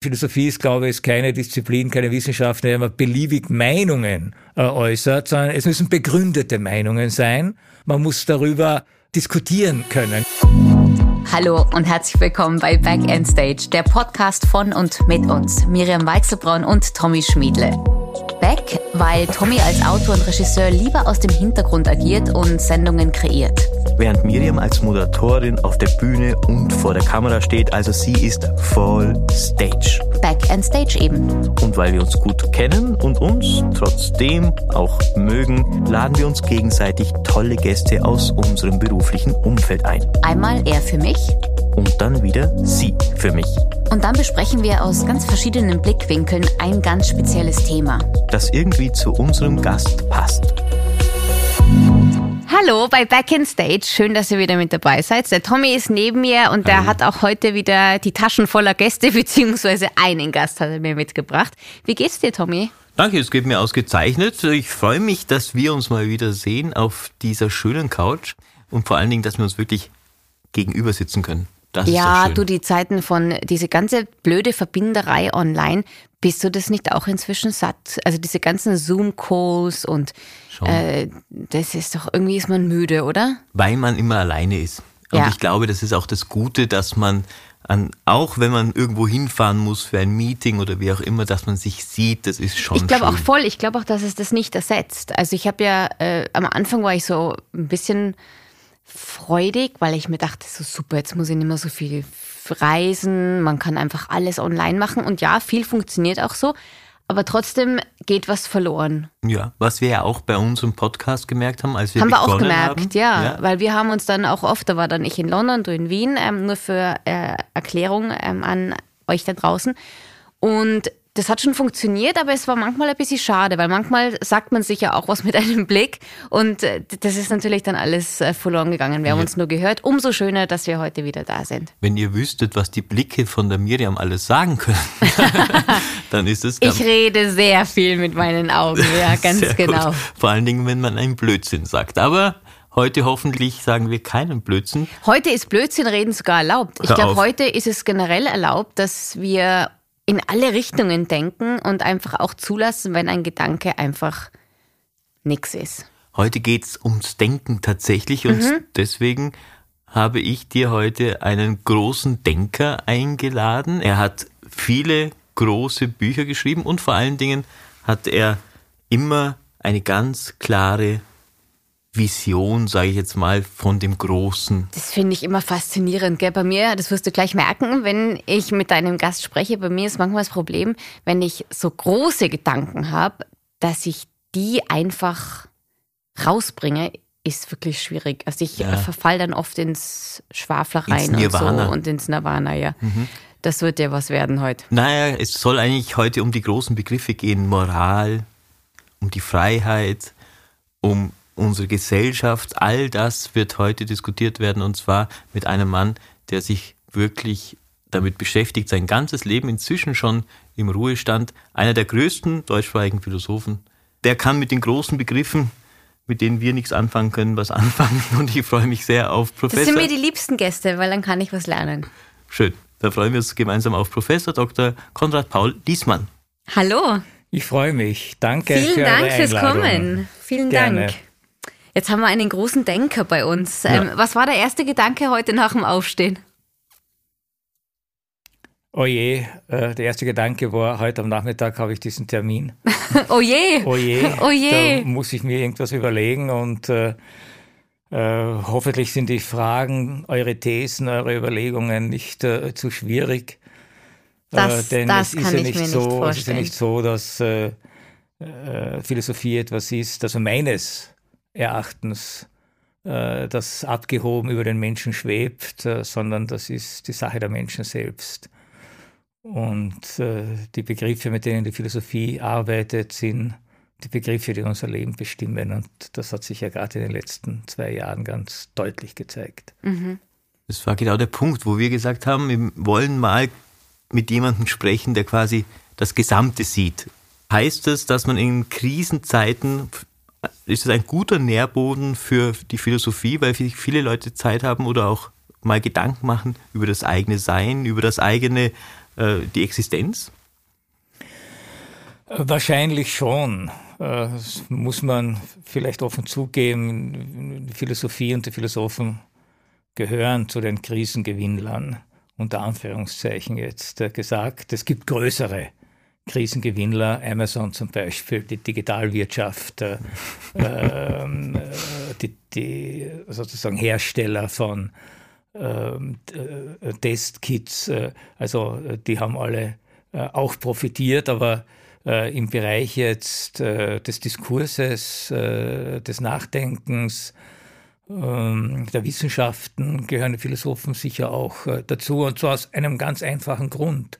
Philosophie ist, glaube ich, keine Disziplin, keine Wissenschaft, in der man beliebig Meinungen äh, äußert, sondern es müssen begründete Meinungen sein. Man muss darüber diskutieren können. Hallo und herzlich willkommen bei Back End Stage, der Podcast von und mit uns, Miriam Weichselbraun und Tommy Schmiedle. Back, weil Tommy als Autor und Regisseur lieber aus dem Hintergrund agiert und Sendungen kreiert während Miriam als Moderatorin auf der Bühne und vor der Kamera steht. Also sie ist voll Stage. Back and Stage eben. Und weil wir uns gut kennen und uns trotzdem auch mögen, laden wir uns gegenseitig tolle Gäste aus unserem beruflichen Umfeld ein. Einmal er für mich. Und dann wieder sie für mich. Und dann besprechen wir aus ganz verschiedenen Blickwinkeln ein ganz spezielles Thema. Das irgendwie zu unserem Gast passt. Hallo bei Back in Stage. Schön, dass ihr wieder mit dabei seid. Der Tommy ist neben mir und der hat auch heute wieder die Taschen voller Gäste, beziehungsweise einen Gast hat er mir mitgebracht. Wie geht's dir, Tommy? Danke, es geht mir ausgezeichnet. Ich freue mich, dass wir uns mal wieder sehen auf dieser schönen Couch und vor allen Dingen, dass wir uns wirklich gegenüber sitzen können. Das ja, du, die Zeiten von diese ganze blöde Verbinderei online, bist du das nicht auch inzwischen satt? Also diese ganzen Zoom-Calls und äh, das ist doch, irgendwie ist man müde, oder? Weil man immer alleine ist. Und ja. ich glaube, das ist auch das Gute, dass man an, auch wenn man irgendwo hinfahren muss für ein Meeting oder wie auch immer, dass man sich sieht, das ist schon. Ich glaube auch voll, ich glaube auch, dass es das nicht ersetzt. Also ich habe ja, äh, am Anfang war ich so ein bisschen freudig, weil ich mir dachte, so super, jetzt muss ich nicht mehr so viel reisen, man kann einfach alles online machen und ja, viel funktioniert auch so, aber trotzdem geht was verloren. Ja, was wir ja auch bei unserem Podcast gemerkt haben, als wir haben wir auch gemerkt, haben. Ja, ja, weil wir haben uns dann auch oft, da war dann ich in London, du in Wien, ähm, nur für äh, Erklärung ähm, an euch da draußen und das hat schon funktioniert, aber es war manchmal ein bisschen schade, weil manchmal sagt man sich ja auch was mit einem Blick und äh, das ist natürlich dann alles äh, verloren gegangen. Wir haben uns nur gehört. Umso schöner, dass wir heute wieder da sind. Wenn ihr wüsstet, was die Blicke von der Miriam alles sagen können, dann ist es Ich rede sehr viel mit meinen Augen, ja, ganz sehr genau. Gut. Vor allen Dingen, wenn man einen Blödsinn sagt. Aber Heute hoffentlich sagen wir keinen Blödsinn. Heute ist Blödsinn reden sogar erlaubt. Ich glaube, heute ist es generell erlaubt, dass wir in alle Richtungen denken und einfach auch zulassen, wenn ein Gedanke einfach nichts ist. Heute geht es ums Denken tatsächlich und mhm. deswegen habe ich dir heute einen großen Denker eingeladen. Er hat viele große Bücher geschrieben und vor allen Dingen hat er immer eine ganz klare Vision, sage ich jetzt mal, von dem Großen. Das finde ich immer faszinierend. Gell? Bei mir, das wirst du gleich merken, wenn ich mit deinem Gast spreche, bei mir ist manchmal das Problem, wenn ich so große Gedanken habe, dass ich die einfach rausbringe, ist wirklich schwierig. Also ich ja. verfall dann oft ins Schwaflereien und so und ins Nirvana, ja. Mhm. Das wird ja was werden heute. Naja, es soll eigentlich heute um die großen Begriffe gehen. Moral, um die Freiheit, um unsere Gesellschaft, all das wird heute diskutiert werden und zwar mit einem Mann, der sich wirklich damit beschäftigt, sein ganzes Leben inzwischen schon im Ruhestand, einer der größten deutschsprachigen Philosophen. Der kann mit den großen Begriffen, mit denen wir nichts anfangen können, was anfangen und ich freue mich sehr auf Professor. Das sind mir die liebsten Gäste, weil dann kann ich was lernen. Schön. Da freuen wir uns gemeinsam auf Professor Dr. Konrad Paul Diesmann. Hallo. Ich freue mich. Danke. Vielen für Dank fürs Kommen. Vielen Gerne. Dank. Jetzt haben wir einen großen Denker bei uns. Ja. Ähm, was war der erste Gedanke heute nach dem Aufstehen? Oje, oh äh, der erste Gedanke war, heute am Nachmittag habe ich diesen Termin. Oje! Oje! Oje! Da muss ich mir irgendwas überlegen und äh, äh, hoffentlich sind die Fragen, eure Thesen, eure Überlegungen nicht äh, zu schwierig. Das, äh, denn das es ist ja nicht so, Es ist ja nicht so, dass äh, Philosophie etwas ist, also meines Erachtens äh, das abgehoben über den Menschen schwebt, äh, sondern das ist die Sache der Menschen selbst. Und äh, die Begriffe, mit denen die Philosophie arbeitet, sind die Begriffe, die unser Leben bestimmen. Und das hat sich ja gerade in den letzten zwei Jahren ganz deutlich gezeigt. Mhm. Das war genau der Punkt, wo wir gesagt haben, wir wollen mal mit jemandem sprechen, der quasi das Gesamte sieht. Heißt das, dass man in Krisenzeiten ist es ein guter Nährboden für die Philosophie, weil viele Leute Zeit haben oder auch mal Gedanken machen über das eigene Sein, über das eigene äh, die Existenz? Wahrscheinlich schon. Äh, das muss man vielleicht offen zugeben. Die Philosophie und die Philosophen gehören zu den Krisengewinnlern, unter Anführungszeichen jetzt äh, gesagt. Es gibt größere Krisengewinnler, Amazon zum Beispiel, die Digitalwirtschaft, äh, ähm, äh, die, die, sozusagen Hersteller von ähm, äh, Testkits, äh, also die haben alle äh, auch profitiert, aber äh, im Bereich jetzt des Diskurses, des Nachdenkens, ähm, der Wissenschaften gehören die Philosophen sicher auch dazu und zwar aus einem ganz einfachen Grund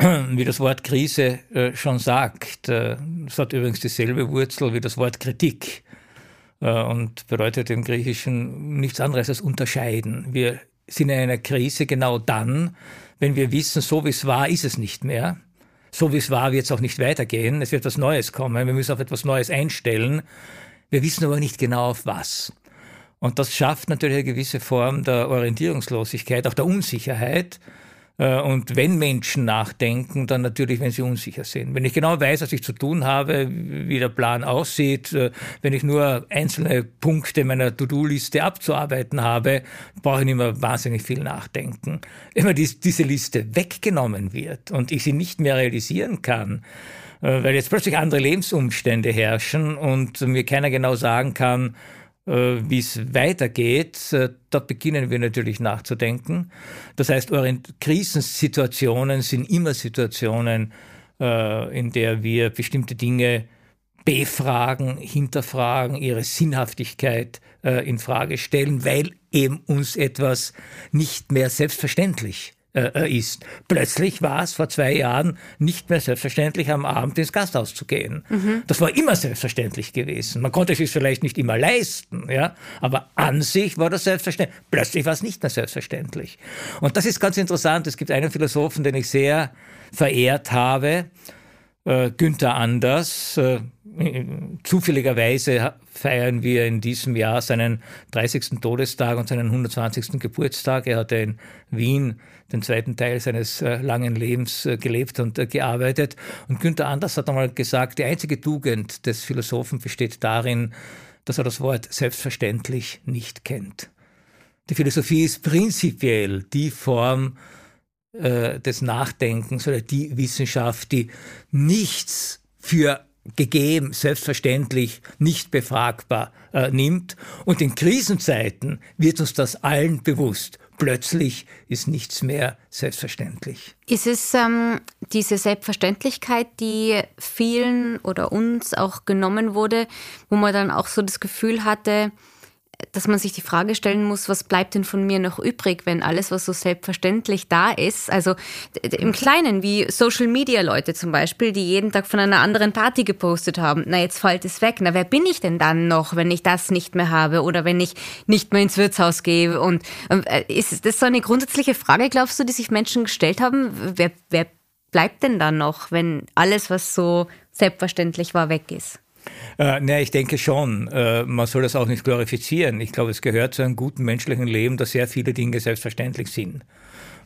wie das Wort Krise äh, schon sagt. Äh, es hat übrigens dieselbe Wurzel wie das Wort Kritik äh, und bedeutet im Griechischen nichts anderes als unterscheiden. Wir sind in einer Krise genau dann, wenn wir wissen, so wie es war, ist es nicht mehr. So wie es war, wird es auch nicht weitergehen. Es wird etwas Neues kommen. Wir müssen auf etwas Neues einstellen. Wir wissen aber nicht genau auf was. Und das schafft natürlich eine gewisse Form der Orientierungslosigkeit, auch der Unsicherheit. Äh, und wenn Menschen nachdenken, dann natürlich, wenn sie unsicher sind. Wenn ich genau weiß, was ich zu tun habe, wie der Plan aussieht, äh, wenn ich nur einzelne Punkte meiner To-Do-Liste abzuarbeiten habe, brauche ich nicht mehr wahnsinnig viel nachdenken. Immer diese Liste weggenommen wird und ich sie nicht mehr realisieren kann, äh, weil jetzt plötzlich andere Lebensumstände herrschen und mir keiner genau sagen kann, wie es weitergeht, äh, da beginnen wir natürlich nachzudenken. Das heißt, Krisensituationen sind immer Situationen, äh, in der wir bestimmte Dinge befragen, hinterfragen, ihre Sinnhaftigkeit in Frage stellen, weil eben uns etwas nicht mehr selbstverständlich äh, ist. Plötzlich war es vor zwei Jahren nicht mehr selbstverständlich, am Abend ins Gasthaus zu gehen. Mhm. Das war immer selbstverständlich gewesen. Man konnte es sich vielleicht nicht immer leisten, ja, aber an sich war das selbstverständlich. Plötzlich war es nicht mehr selbstverständlich. Und das ist ganz interessant. Es gibt einen Philosophen, den ich sehr verehrt habe, äh, Günther Anders. Äh, zufälligerweise feiern wir in diesem Jahr seinen 30. Todestag und seinen 120. Geburtstag. Er hatte in Wien den zweiten Teil seines äh, langen Lebens äh, gelebt und äh, gearbeitet. Und Günther Anders hat einmal gesagt, die einzige Tugend des Philosophen besteht darin, dass er das Wort selbstverständlich nicht kennt. Die Philosophie ist prinzipiell die Form äh, des Nachdenkens oder die Wissenschaft, die nichts für gegeben, selbstverständlich, nicht befragbar äh, nimmt. Und in Krisenzeiten wird uns das allen bewusst. Plötzlich ist nichts mehr selbstverständlich. Ist es ähm, diese Selbstverständlichkeit, die vielen oder uns auch genommen wurde, wo man dann auch so das Gefühl hatte, dass man sich die Frage stellen muss, was bleibt denn von mir noch übrig, wenn alles, was so selbstverständlich da ist, also im Kleinen, wie Social Media Leute zum Beispiel, die jeden Tag von einer anderen Party gepostet haben, na jetzt fällt es weg, na wer bin ich denn dann noch, wenn ich das nicht mehr habe oder wenn ich nicht mehr ins Wirtshaus gehe? Und äh, ist das so eine grundsätzliche Frage, glaubst du, die sich Menschen gestellt haben, wer, wer bleibt denn dann noch, wenn alles, was so selbstverständlich war, weg ist? Äh, ne, ich denke schon. Äh, man soll das auch nicht glorifizieren. Ich glaube, es gehört zu einem guten menschlichen Leben, dass sehr viele Dinge selbstverständlich sind.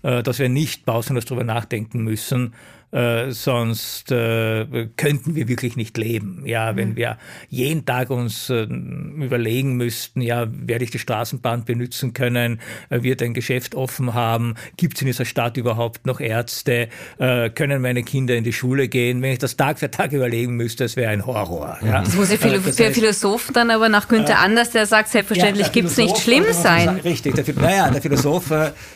Äh, dass wir nicht pausenlos darüber nachdenken müssen, äh, sonst äh, könnten wir wirklich nicht leben. Ja, wenn mhm. wir jeden Tag uns äh, überlegen müssten, ja, werde ich die Straßenbahn benutzen können, äh, wird ein Geschäft offen haben, gibt es in dieser Stadt überhaupt noch Ärzte, äh, können meine Kinder in die Schule gehen? Wenn ich das Tag für Tag überlegen müsste, das wäre ein Horror. Ja. Das muss ja für, das heißt, Philosoph dann aber nach Günther Anders, der sagt, selbstverständlich ja, gibt es nicht schlimm sein. Richtig, der, naja, der Philosoph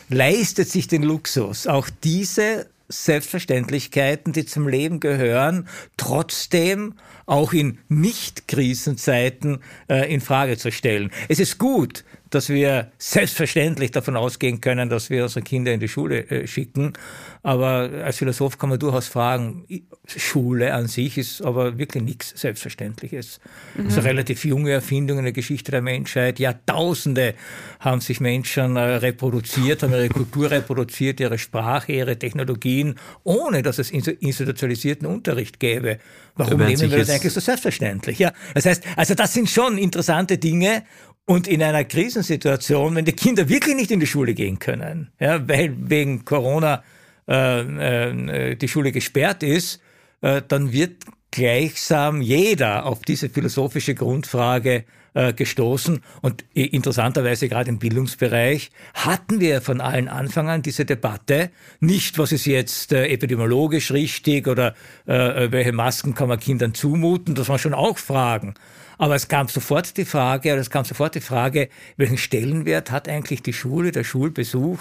leistet sich den Luxus, auch diese Selbstverständlichkeiten, die zum Leben gehören, trotzdem auch in Nicht-Krisenzeiten äh, in Frage zu stellen. Es ist gut, dass wir selbstverständlich davon ausgehen können, dass wir unsere Kinder in die Schule äh, schicken. Aber als Philosoph kann man durchaus fragen, Schule an sich ist aber wirklich nichts Selbstverständliches. Mhm. Das ist eine relativ junge Erfindung in der Geschichte der Menschheit. Jahrtausende haben sich Menschen äh, reproduziert, haben ihre Kultur reproduziert, ihre Sprache, ihre Technologien, ohne dass es institutionalisierten Unterricht gäbe. Warum nehmen wir das eigentlich so selbstverständlich? Ja, das heißt, also das sind schon interessante Dinge und in einer Krisensituation, wenn die Kinder wirklich nicht in die Schule gehen können, ja, weil wegen Corona äh, die Schule gesperrt ist, dann wird gleichsam jeder auf diese philosophische Grundfrage äh, gestoßen. Und interessanterweise gerade im Bildungsbereich hatten wir von allen Anfang an diese Debatte. Nicht, was ist jetzt äh, epidemiologisch richtig oder äh, äh, welche Masken kann man Kindern zumuten. Das waren schon auch Fragen. Aber es kam sofort die Frage, oder es kam sofort die Frage, welchen Stellenwert hat eigentlich die Schule, der Schulbesuch,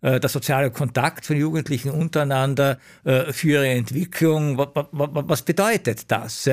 äh, der soziale Kontakt von Jugendlichen untereinander äh, für ihre Entwicklung? Was bedeutet das?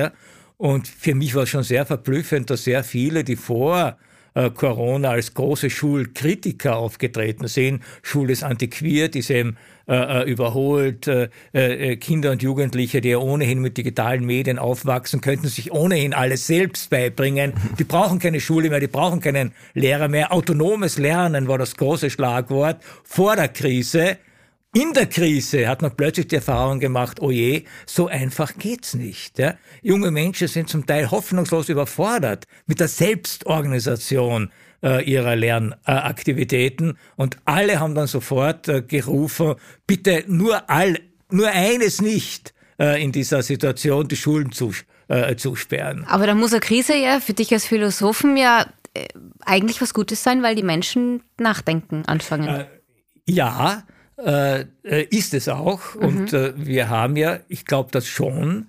Und für mich war es schon sehr verblüffend, dass sehr viele, die vor äh, Corona als große Schulkritiker aufgetreten sind, Schule ist antiquiert, ist eben äh, äh überholt, äh, äh, Kinder und Jugendliche, die ja ohnehin mit digitalen Medien aufwachsen, könnten sich ohnehin alles selbst beibringen. Die brauchen keine Schule mehr, die brauchen keinen Lehrer mehr. Autonomes Lernen war das große Schlagwort vor der Krise. In der Krise hat man plötzlich die Erfahrung gemacht, oh je, so einfach geht's nicht. Ja? Junge Menschen sind zum Teil hoffnungslos überfordert mit der Selbstorganisation äh, ihrer Lernaktivitäten äh, und alle haben dann sofort äh, gerufen, bitte nur all, nur eines nicht äh, in dieser Situation, die Schulen zu, äh, zusperren. Aber da muss eine Krise ja für dich als Philosophen ja äh, eigentlich was Gutes sein, weil die Menschen nachdenken anfangen. ja, äh, äh, ist es auch. Mhm. Und äh, wir haben ja, ich glaube das schon,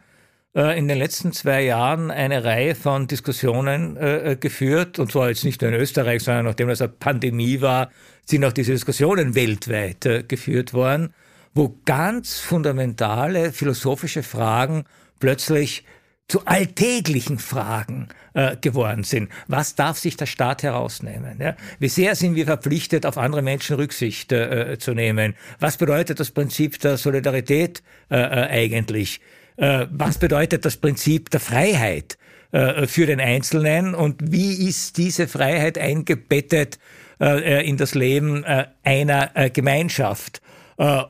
äh, in den letzten zwei Jahren eine Reihe von Diskussionen äh, geführt, und zwar jetzt nicht nur in Österreich, sondern nachdem das eine Pandemie war, sind auch diese Diskussionen weltweit geführt worden, wo ganz fundamentale philosophische Fragen plötzlich zu alltäglichen Fragen äh, geworden sind. Was darf sich der Staat herausnehmen? Ja? Wie sehr sind wir verpflichtet, auf andere Menschen Rücksicht äh, zu nehmen? Was bedeutet das Prinzip der Solidarität äh, äh eigentlich? Äh, was bedeutet das Prinzip der Freiheit äh, für den Einzelnen? Und wie ist diese Freiheit eingebettet in das Leben einer Gemeinschaft?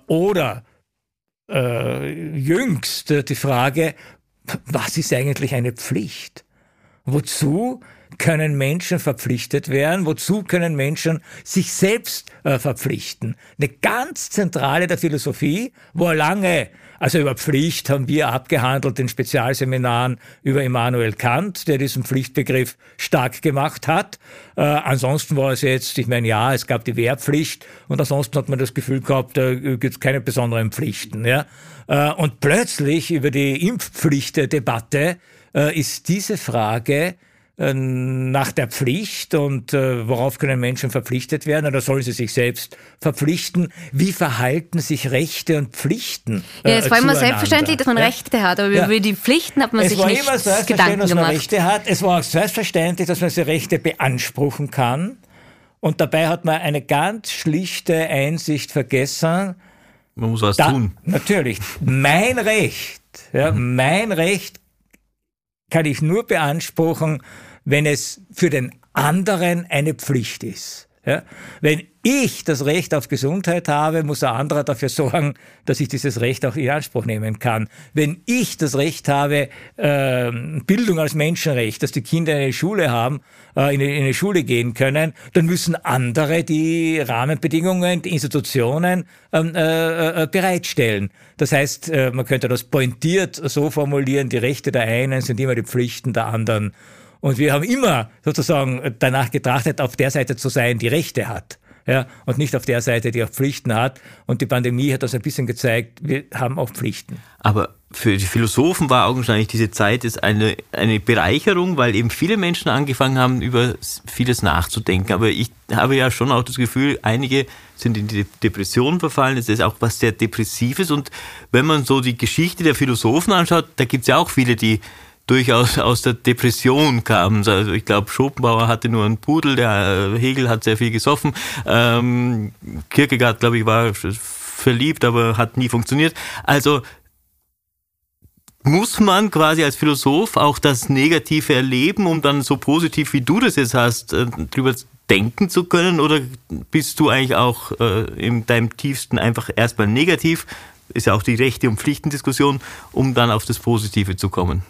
oder jüngst die Frage, was ist eigentlich eine Pflicht? Wozu können Menschen verpflichtet werden? Wozu können Menschen sich selbst äh, verpflichten? Eine ganz zentrale der Philosophie, wo lange also über Pflicht haben wir abgehandelt in Spezialseminaren über Immanuel Kant, der diesen Pflichtbegriff stark gemacht hat. Äh, ansonsten war es jetzt, ich meine, ja, es gab die Wehrpflicht und ansonsten hat man das Gefühl gehabt, da gibt es keine besonderen Pflichten. Ja? Äh, und plötzlich über die Impfpflichtdebatte äh, ist diese Frage äh, nach der Pflicht und worauf können Menschen verpflichtet werden oder sollen sie sich selbst verpflichten? Wie verhalten sich Rechte und Pflichten? Ja, es war immer selbstverständlich, dass man ja? Rechte hat, aber ja. über die Pflichten hat man es sich nicht Gedanken gemacht. Es war immer selbstverständlich, dass man Rechte hat. Es war auch selbstverständlich, dass man diese Rechte beanspruchen kann. Und dabei hat man eine ganz schlichte Einsicht vergessen. Man muss was da, tun. Natürlich. Mein Recht, ja, mhm. mein Recht kann ich nur beanspruchen, wenn es für den anderen eine Pflicht ist. Ja? Wenn ich das Recht auf Gesundheit habe, muss ein anderer dafür sorgen, dass ich dieses Recht auch in Anspruch nehmen kann. Wenn ich das Recht habe, äh, Bildung als Menschenrecht, dass die Kinder eine Schule haben, äh, in, eine Schule gehen können, dann müssen andere die Rahmenbedingungen, die Institutionen ähm, äh, äh, bereitstellen. Das heißt, man könnte das pointiert so formulieren, die Rechte der einen sind immer die Pflichten der anderen. Und wir haben immer sozusagen danach getrachtet, auf der Seite zu sein, die Rechte hat. Ja, und nicht auf der Seite, die auch Pflichten hat. Und die Pandemie hat das ein bisschen gezeigt, wir haben auch Pflichten. Aber für die Philosophen war augenscheinlich diese Zeit ist eine, eine Bereicherung, weil eben viele Menschen angefangen haben, über vieles nachzudenken. Aber ich habe ja schon auch das Gefühl, einige sind in die Depression verfallen. Es ist auch was sehr Depressives. Und wenn man so die Geschichte der Philosophen anschaut, da gibt es ja auch viele, die durchaus aus der Depression kamen. Also ich glaube, Schopenhauer hatte nur einen Pudel, der äh, Hegel hat sehr viel gesoffen. Ähm, Kierkegaard, glaube ich, war verliebt, aber hat nie funktioniert. Also muss man quasi als Philosoph auch das Negative erleben, um dann so positiv wie du das jetzt hast, äh, drüber denken zu können? Oder bist du eigentlich auch äh, in deinem tiefsten einfach erstmal negativ? Ist ja auch die Rechte- und Pflichtendiskussion, um dann auf das Positive zu kommen.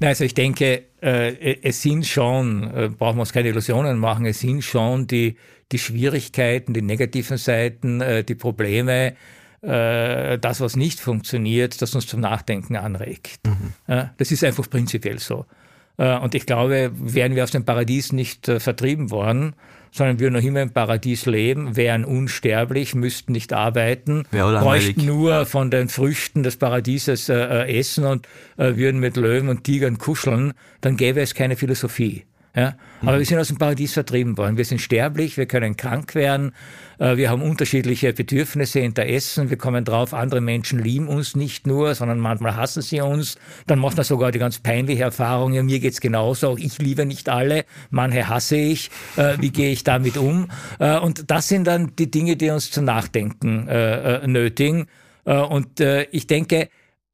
Also ich denke, äh, es sind schon, äh, brauchen wir uns keine Illusionen machen, es sind schon die, die Schwierigkeiten, die negativen Seiten, äh, die Probleme, das, was nicht funktioniert, das uns zum Nachdenken anregt. Mhm. Das ist einfach prinzipiell so. Und ich glaube, wären wir aus dem Paradies nicht vertrieben worden, sondern würden noch immer im Paradies leben, wären unsterblich, müssten nicht arbeiten, bräuchten nur von den Früchten des Paradieses äh, äh, essen und äh, würden mit Löwen und Tigern kuscheln, dann gäbe es keine Philosophie. Ja? Aber mhm. wir sind aus dem Paradies vertrieben worden. Wir sind sterblich, wir können krank werden, äh, wir haben unterschiedliche Bedürfnisse, Interessen, wir kommen drauf, andere Menschen lieben uns nicht nur, sondern manchmal hassen sie uns. Dann macht man sogar die ganz peinliche Erfahrung, ja, mir geht's genauso, auch ich liebe nicht alle, manche hasse ich, äh, wie gehe ich damit um? Äh, und das sind dann die Dinge, die uns zum Nachdenken nötigen. Und ich denke,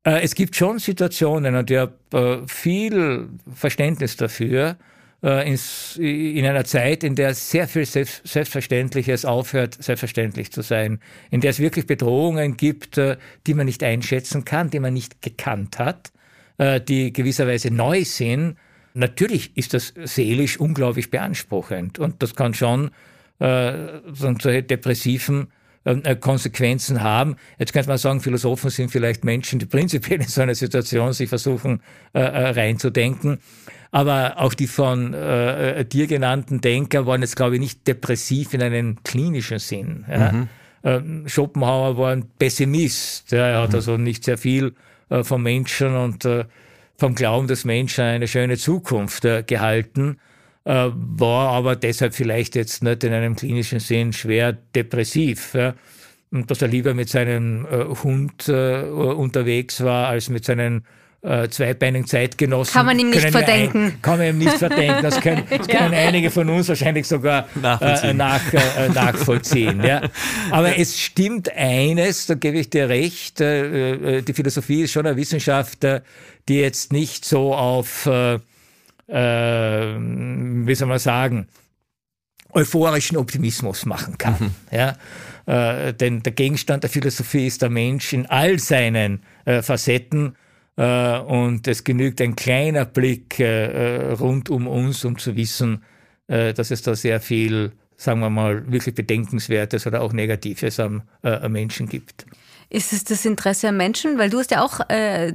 es gibt schon Situationen, und ich habe viel Verständnis dafür, ins, in einer Zeit, in der sehr viel Selbst, Selbstverständliches aufhört, selbstverständlich zu sein, in der es wirklich Bedrohungen gibt, äh, die man nicht einschätzen kann, die man nicht gekannt hat, äh, die gewisserweise neu sind. Natürlich ist das seelisch unglaublich beanspruchend und das kann schon äh, solche depressiven äh, Konsequenzen haben. Jetzt könnte man sagen, Philosophen sind vielleicht Menschen, die prinzipiell in so eine Situation sich versuchen äh, reinzudenken. Aber auch die von äh, äh, dir genannten Denker waren jetzt, glaube ich, nicht depressiv in einem klinischen Sinn. Ja? Mhm. Ähm, Schopenhauer war ein Pessimist. Ja? Er hat mhm. also nicht sehr viel äh, vom Menschen und äh, vom Glauben des Menschen eine schöne Zukunft äh, gehalten, äh, war aber deshalb vielleicht jetzt nicht in einem klinischen Sinn schwer depressiv. Ja? Dass er lieber mit seinem äh, Hund äh, unterwegs war, als mit seinen äh, zweibeinigen Zeitgenossen. Kann man ihm nicht verdenken. Ein, kann man ihm nicht verdenken. Das können, das können ja. einige von uns wahrscheinlich sogar nachvollziehen. Äh, nach, äh, nachvollziehen ja. Aber es stimmt eines, da gebe ich dir recht, äh, äh die Philosophie ist schon eine Wissenschaft, äh, die jetzt nicht so auf, äh, äh, wie soll man sagen, euphorischen Optimismus machen kann. Mhm. Ja? Äh, denn der Gegenstand der Philosophie ist der Mensch in all seinen äh, Facetten äh, und es genügt ein kleiner Blick äh, äh, rund um uns, um zu wissen, dass es da sehr viel, sagen wir mal, wirklich Bedenkenswertes oder auch Negatives am, am Menschen gibt. Ist es das Interesse am Menschen? Weil du hast ja auch äh,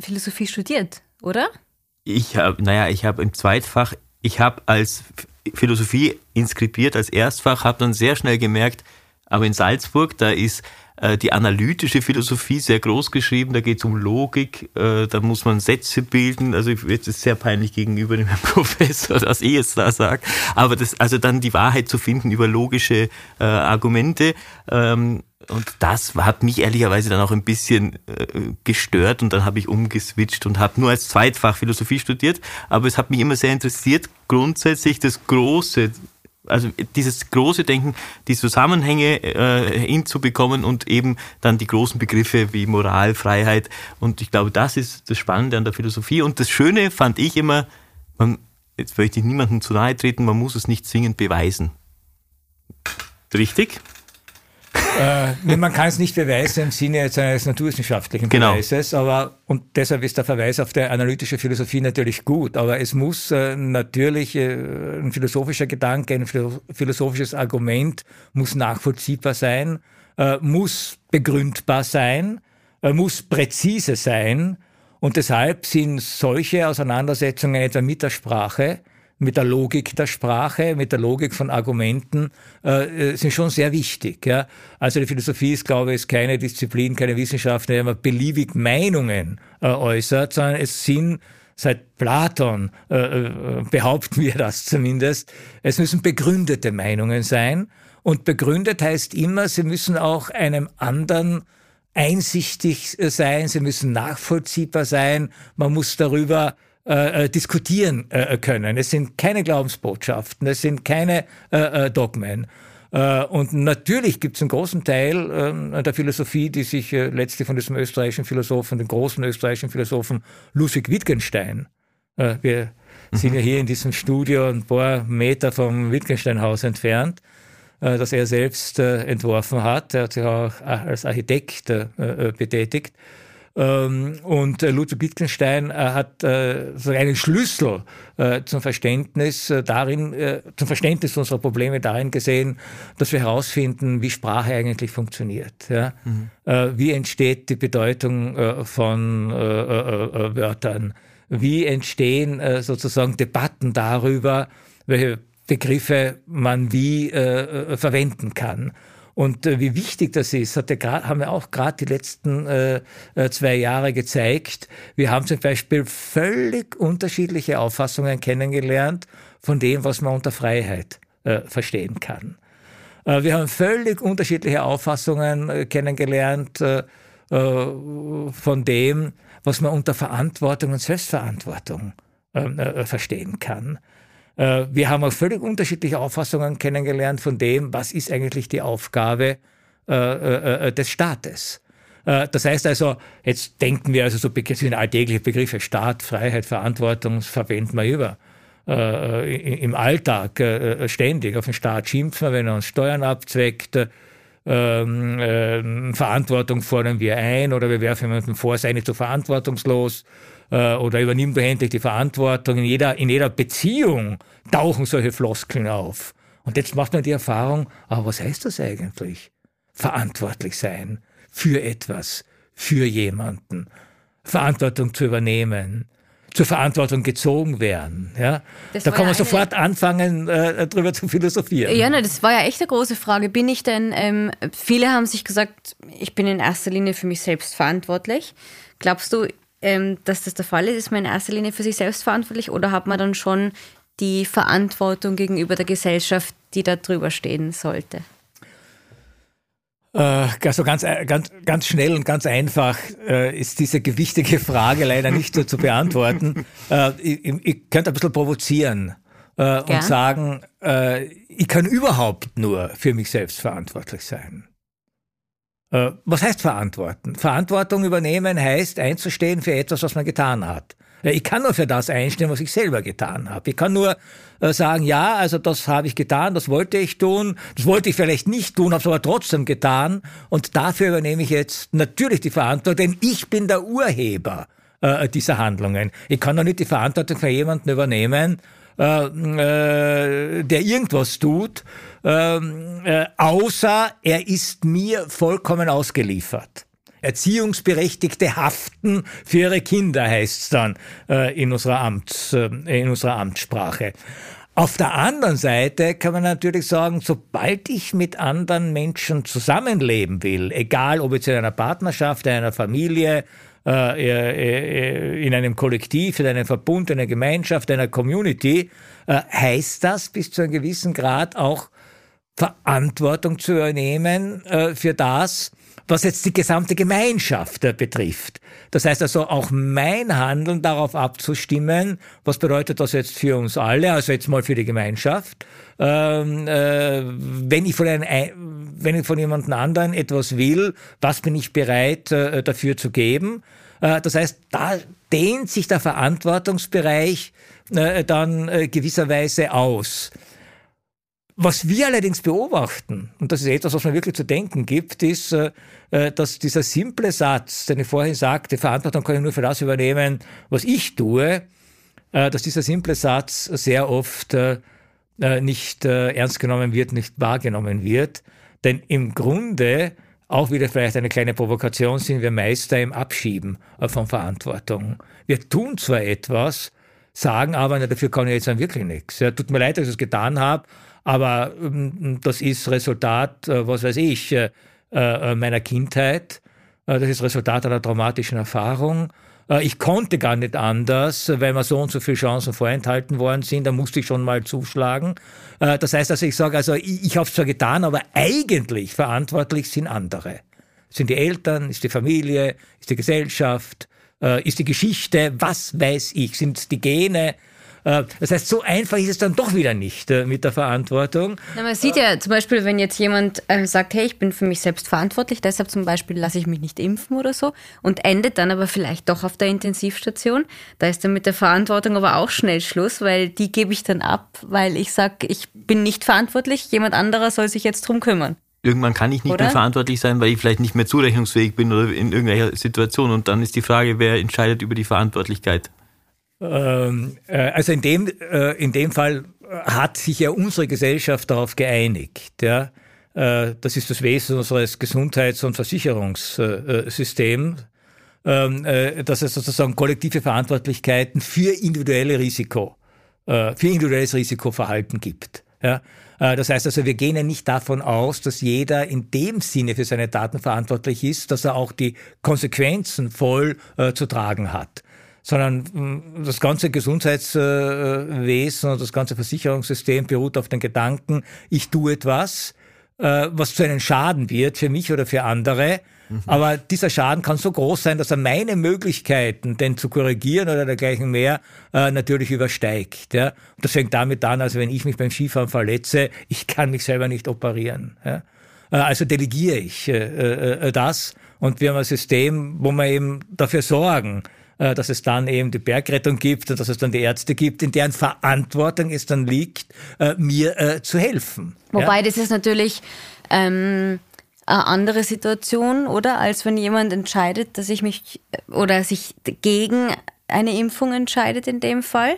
Philosophie studiert, oder? Ich habe, naja, ich habe im Zweitfach, ich habe als Philosophie inskribiert als Erstfach, habe dann sehr schnell gemerkt, aber in Salzburg, da ist äh, die analytische Philosophie sehr groß geschrieben, da geht es um Logik, äh, da muss man Sätze bilden, also jetzt ist sehr peinlich gegenüber dem Professor, dass ich es da sage, aber das, also dann die Wahrheit zu finden über logische äh, Argumente, ähm, und das hat mich ehrlicherweise dann auch ein bisschen äh, gestört und dann habe ich umgeswitcht und habe nur als Zweitfach Philosophie studiert. Aber es hat mich immer sehr interessiert, grundsätzlich das große also dieses große Denken, die Zusammenhänge äh, hinzubekommen und eben dann die großen Begriffe wie Moral, Freiheit. Und ich glaube, das ist das Spannende an der Philosophie. Und das Schöne fand ich immer, man, jetzt möchte ich niemandem zu nahe treten, man muss es nicht zwingend beweisen. Richtig? Äh, man kann es nicht beweisen im Sinne jetzt eines naturwissenschaftlichen genau. Beweises, aber und deshalb ist der Verweis auf die analytische Philosophie natürlich gut, aber es muss äh, natürlich äh, ein philosophischer Gedanke, ein philosophisches Argument muss nachvollziehbar sein, äh, muss begründbar sein, äh, muss präzise sein und deshalb sind solche Auseinandersetzungen etwa mit der Sprache mit der Logik der Sprache, mit der Logik von Argumenten, äh, äh, sind schon sehr wichtig. Ja? Also die Philosophie ist, glaube ich, keine Disziplin, keine Wissenschaft, in der man beliebig Meinungen äh, äußert, sondern es sind seit Platon äh, äh, behaupten wir das zumindest, es müssen begründete Meinungen sein. Und begründet heißt immer, sie müssen auch einem anderen einsichtig sein, sie müssen nachvollziehbar sein, man muss darüber äh, äh, diskutieren äh, können. Es sind keine Glaubensbotschaften, es sind keine äh, äh Dogmen. Äh, und natürlich gibt es einen großen Teil ähm, der Philosophie, die sich letztlich von diesem österreichischen Philosophen, dem großen österreichischen Philosophen Ludwig Wittgenstein, wir mhm. sind ja hier in diesem Studio ein paar Meter vom Wittgenstein-Haus entfernt, das er selbst entworfen hat. Er hat sich auch als Architekt betätigt. Ähm, und äh, Ludwig Wittgenstein äh, hat äh, so einen Schlüssel zum Verständnis darin, zum Verständnis unserer Probleme darin gesehen, dass wir herausfinden, wie Sprache eigentlich funktioniert. Ja? Mhm. Wie entsteht die Bedeutung von Wörtern? Wie entstehen sozusagen Debatten darüber, welche Begriffe man wie verwenden kann? Und äh, wie wichtig das ist, hat der, haben wir auch gerade die letzten äh, äh, zwei Jahre gezeigt. Wir haben zum Beispiel völlig unterschiedliche Auffassungen kennengelernt von dem, was man unter Freiheit äh, verstehen kann. Äh, wir haben völlig unterschiedliche Auffassungen äh, kennengelernt von dem, was man unter Verantwortung und Selbstverantwortung ähm, äh, verstehen kann. Äh, wir haben auch völlig unterschiedliche Auffassungen kennengelernt von dem, was ist eigentlich die Aufgabe äh, äh, des Staates. Das heißt also, jetzt denken wir also so sind alltägliche Begriffe Staat, Freiheit, Verantwortung, das verwenden wir über. Im Alltag ständig auf den Staat schimpfen wenn er uns Steuern abzweckt. Ähm, äh, Verantwortung fordern wir ein oder wir werfen jemanden vor, sei nicht so verantwortungslos äh, oder übernimmt du endlich die Verantwortung. In jeder, in jeder Beziehung tauchen solche Floskeln auf. Und jetzt macht man die Erfahrung, aber was heißt das eigentlich? Verantwortlich sein für etwas, für jemanden, Verantwortung zu übernehmen, zur Verantwortung gezogen werden. Ja? da kann man ja sofort anfangen, äh, darüber zu philosophieren. Ja, ne, das war ja echt eine große Frage. Bin ich denn, ähm, viele haben sich gesagt, ich bin in erster Linie für mich selbst verantwortlich. Glaubst du, ähm, dass das der Fall ist? Ist man in erster Linie für sich selbst verantwortlich oder hat man dann schon die Verantwortung gegenüber der Gesellschaft, die da drüber stehen sollte? Äh, also ganz, äh, ganz, ganz schnell und ganz einfach äh, ist diese gewichtige Frage leider nicht so zu beantworten. Äh, ich, ich, könnte ein bisschen provozieren äh, und sagen, ich kann überhaupt nur für mich selbst verantwortlich sein. Äh, was heißt verantworten? Verantwortung übernehmen heißt einzustehen für etwas, was man getan hat. Ich kann nur für das einstehen, was ich selber getan habe. Ich kann nur äh, sagen, ja, also das habe ich getan, das wollte ich tun, das wollte ich vielleicht nicht tun, habe es aber trotzdem getan und dafür übernehme ich jetzt natürlich die Verantwortung, denn ich bin der Urheber äh, dieser Handlungen. Ich kann doch nicht die Verantwortung für jemanden übernehmen, äh, äh, der irgendwas tut, ähm, äh, außer er ist mir vollkommen ausgeliefert. Erziehungsberechtigte haften für ihre Kinder, heißt es dann äh, in, unserer Amts, äh, in unserer Amtssprache. Auf der anderen Seite kann man natürlich sagen, sobald ich mit anderen Menschen zusammenleben will, egal ob jetzt in einer Partnerschaft, in einer Familie, äh, äh, in einem Kollektiv, in einem Verbund, in einer Gemeinschaft, in einer Community, äh, heißt das bis zu einem gewissen Grad auch Verantwortung zu übernehmen für das, was jetzt die gesamte Gemeinschaft betrifft. Das heißt also auch mein Handeln darauf abzustimmen, was bedeutet das jetzt für uns alle, also jetzt mal für die Gemeinschaft. Ähm, äh, wenn, ich von einem, wenn ich von jemand anderen etwas will, was bin ich bereit äh, dafür zu geben? Äh, das heißt, da dehnt sich der Verantwortungsbereich äh, dann äh, gewisserweise aus. Was wir allerdings beobachten, und das ist etwas, was mir wirklich zu denken gibt, ist, dass dieser simple Satz, den ich vorhin sagte, Verantwortung kann ich nur für das übernehmen, was ich tue, dass dieser simple Satz sehr oft nicht ernst genommen wird, nicht wahrgenommen wird. Denn im Grunde auch wieder vielleicht eine kleine Provokation, sind wir Meister im Abschieben äh, von Verantwortung. Wir tun zwar etwas, sagen aber, na, dafür kann ich jetzt dann wirklich nichts. Ja, tut mir leid, dass ich es getan habe, aber ähm, das ist Resultat, äh, was weiß ich, äh, äh meiner Kindheit. Das ist Resultat einer traumatischen Erfahrung. Ich konnte gar nicht anders, weil mir so und so viele Chancen vorenthalten worden sind. Da musste ich schon mal zuschlagen. Das heißt also, ich sage also, ich, ich habe es zwar getan, aber eigentlich verantwortlich sind andere. Sind die Eltern, ist die Familie, ist die Gesellschaft, ist die Geschichte, was weiß ich, sind die Gene, das heißt, so einfach ist es dann doch wieder nicht äh, mit der Verantwortung. Na, man sieht ja zum Beispiel, wenn jetzt jemand äh, sagt, hey, ich bin für mich selbst verantwortlich, deshalb zum Beispiel lasse ich mich nicht impfen oder so und endet dann aber vielleicht doch auf der Intensivstation, da ist dann mit der Verantwortung aber auch schnell Schluss, weil die gebe ich dann ab, weil ich sage, ich bin nicht verantwortlich, jemand anderer soll sich jetzt drum kümmern. irgendwann kann ich nicht oder? mehr verantwortlich sein, weil ich vielleicht nicht mehr zurechnungsfähig bin oder in irgendeiner Situation. Und dann ist die Frage, wer entscheidet über die Verantwortlichkeit? Ähm, äh, also in dem, äh, in dem Fall hat sich ja unsere Gesellschaft darauf geeinigt. Ja? Äh, das ist das Wesen unseres Gesundheits- und Versicherungssystems, ähm, dass es sozusagen kollektive Verantwortlichkeiten für individuelle Risiko, für individuelles Risikoverhalten gibt. Äh, das heißt also, wir gehen ja nicht davon aus, dass jeder in dem Sinne für seine Daten verantwortlich ist, dass er auch die Konsequenzen voll äh, zu tragen hat sondern mm, das ganze Gesundheitswesen und das ganze Versicherungssystem beruht auf den Gedanken, ich tue etwas, äh, was zu einem Schaden wird für mich oder für andere, Mhm. Aber dieser Schaden kann so groß sein, dass er meine Möglichkeiten, den zu korrigieren oder dergleichen mehr, äh, natürlich übersteigt. Ja? Und das fängt damit an, also wenn ich mich beim Skifahren verletze, ich kann mich selber nicht operieren. Ja? Äh, also delegiere ich äh, äh, äh, das und wir haben ein System, wo wir eben dafür sorgen, äh, dass es dann eben die Bergrettung gibt und dass es dann die Ärzte gibt, in deren Verantwortung es dann liegt, mir zu helfen. Wobei ja? das ist natürlich ähm, eine andere Situation, oder? Als wenn jemand entscheidet, dass ich mich oder sich gegen eine Impfung entscheidet in dem Fall.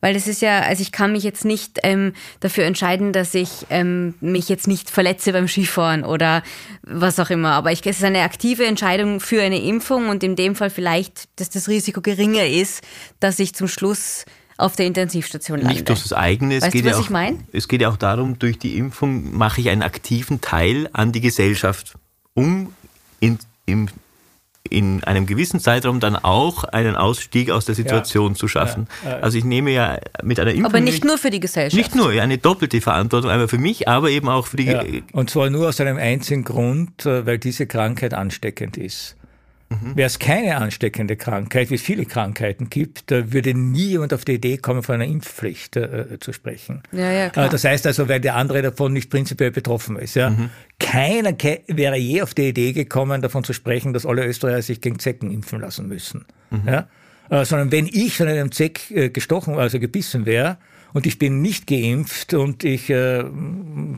Weil das ist ja, also ich kann mich jetzt nicht ähm, dafür entscheiden, dass ich ähm, mich jetzt nicht verletze beim Skifahren oder was auch immer. Aber ich, es ist eine aktive Entscheidung für eine Impfung und in dem Fall vielleicht, dass das Risiko geringer ist, dass ich zum Schluss auf der Intensivstation lande. Nicht durch das eigene. Es weißt geht du, was ja auch, ich meine? Es geht ja auch darum, durch die Impfung mache ich einen aktiven Teil an die Gesellschaft, um in, im, in einem gewissen Zeitraum dann auch einen Ausstieg aus der Situation ja. zu schaffen. Ja. Also ich nehme ja mit einer Impfung... Aber nicht nur für die Gesellschaft. Nicht nur, eine doppelte Verantwortung, einmal für mich, aber eben auch für die... Ja. Und zwar nur aus einem einzigen Grund, äh, weil diese Krankheit ansteckend ist. Mhm. Wäre es keine ansteckende Krankheit, wie es viele Krankheiten gibt, da würde nie jemand auf die Idee kommen, von einer Impfpflicht äh, zu sprechen. Ja, ja, klar. Äh, das heißt also, weil der andere davon nicht prinzipiell betroffen ist. Ja? Mhm. Keiner ke wäre je auf die Idee gekommen, davon zu sprechen, dass alle Österreicher sich gegen Zecken impfen lassen müssen. Mhm. Ja? Äh, sondern wenn ich von einem Zeck äh, gestochen, also gebissen wäre, und ich bin nicht geimpft und ich äh,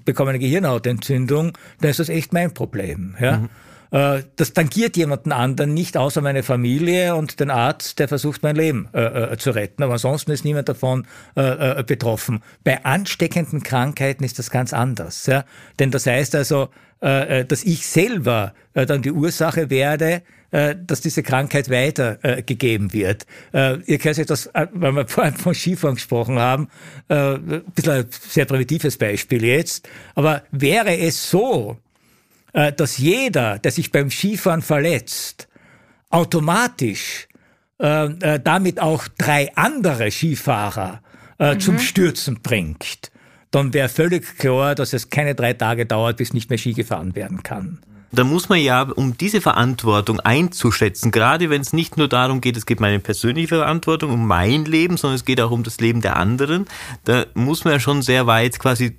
bekomme eine Gehirnhautentzündung, dann ist das echt mein Problem. Ja? Mhm. Äh, das tangiert jemanden anderen nicht außer meine Familie und den Arzt, der versucht, mein Leben äh, äh zu retten. Aber ansonsten ist niemand davon äh, äh, betroffen. Bei ansteckenden Krankheiten ist das ganz anders. Ja? Denn das heißt also, äh, dass ich selber dann die Ursache werde, dass diese Krankheit weitergegeben wird. Ihr kennt euch das, weil wir vorhin von Skifahren gesprochen haben, ein bisschen ein sehr primitives Beispiel jetzt, aber wäre es so, dass jeder, der sich beim Skifahren verletzt, automatisch äh, äh, damit auch drei andere Skifahrer äh, mhm. zum Stürzen bringt, dann wäre völlig klar, dass es keine drei Tage dauert, bis nicht mehr Ski gefahren werden kann. Da muss man ja, um diese Verantwortung einzuschätzen, gerade wenn es nicht nur darum geht, es geht meine persönliche Verantwortung um mein Leben, sondern es geht auch um das Leben der anderen, da muss man ja schon sehr weit quasi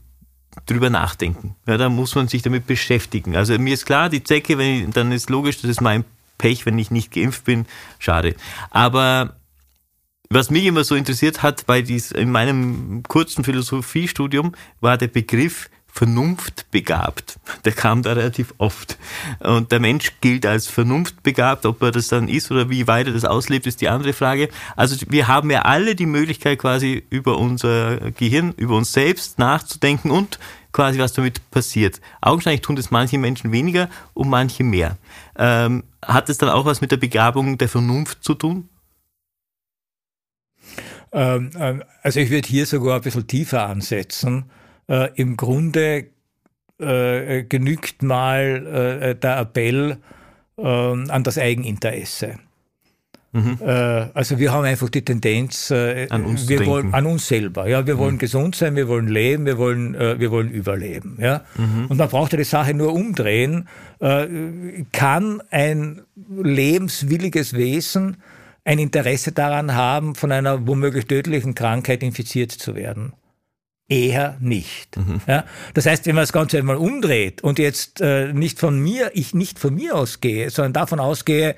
drüber nachdenken. Ja, da muss man sich damit beschäftigen. Also mir ist klar, die Zecke, ich, dann ist logisch, das ist mein Pech, wenn ich nicht geimpft bin. Schade. Aber was mich immer so interessiert hat, bei dies, in meinem kurzen Philosophiestudium, war der Begriff vernunftbegabt. Der kam da relativ oft. Und der Mensch gilt als vernunftbegabt. Ob er das dann ist oder wie weit er das auslebt, ist die andere Frage. Also wir haben ja alle die Möglichkeit, quasi über unser Gehirn, über uns selbst nachzudenken und quasi was damit passiert. Augenscheinlich tun das manche Menschen weniger und manche mehr. Ähm, hat es dann auch was mit der Begabung der Vernunft zu tun? Ähm, ähm, also ich würde hier sogar ein bisschen tiefer ansetzen äh, im Grunde äh, genügt mal äh, der Appell ähm, an das Eigeninteresse. Mhm. Äh, also wir haben einfach die Tendenz, äh, an uns, wir wollen, an uns selber. Ja, wir mhm. wollen gesund sein, wir wollen leben, wir wollen, äh, wir wollen überleben. Ja, mhm. und man braucht ja die Sache nur umdrehen. kann ein lebenswilliges Wesen ein Interesse daran haben, von einer womöglich tödlichen Krankheit infiziert zu werden? Eher nicht. Mhm. Ja, das heißt, wenn man das Ganze einmal umdreht und jetzt äh, nicht von mir, ich nicht von mir ausgehe, sondern davon ausgehe,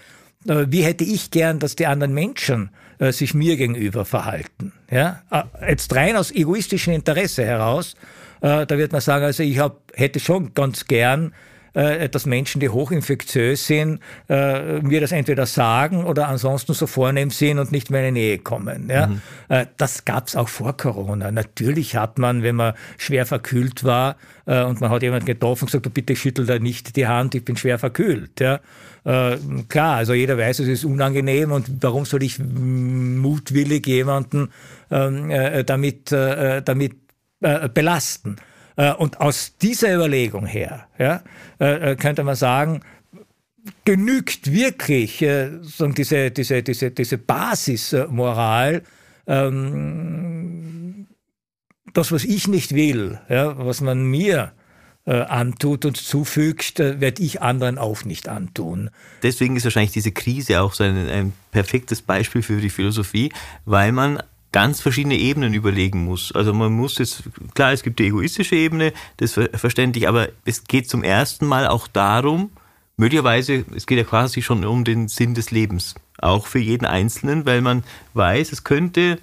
äh, wie hätte ich gern, dass die anderen Menschen äh, sich mir gegenüber verhalten. Ja, äh, jetzt rein aus egoistischem Interesse heraus, Äh, da wird man sagen, also ich hab, hätte schon ganz gern dass Menschen, die hochinfektiös sind, äh, mir das entweder sagen oder ansonsten so vornehm sind und nicht mehr in die Nähe kommen. Ja? Mhm. Äh, das gab es auch vor Corona. Natürlich hat man, wenn man schwer verkühlt war und man hat jemanden getroffen und gesagt, bitte schüttel da nicht die Hand, ich bin schwer verkühlt. Ja? klar, also jeder weiß, es ist unangenehm und warum soll ich mutwillig jemanden ähm, damit, damit belasten? Äh, und aus dieser Überlegung her ja, äh, äh, könnte man sagen, genügt wirklich diese, diese, diese, diese Basismoral, ähm, das, was ich nicht will, ja, was man mir antut und zufügt, werde ich anderen auch nicht antun. Deswegen ist wahrscheinlich diese Krise auch so ein, ein perfektes Beispiel für die Philosophie, weil man ganz verschiedene Ebenen überlegen muss. Also man muss jetzt, klar, es gibt die egoistische Ebene, das ist verständlich, aber es geht zum ersten Mal auch darum, möglicherweise, es geht ja quasi schon um den Sinn des Lebens, auch für jeden Einzelnen, weil man weiß, es könnte,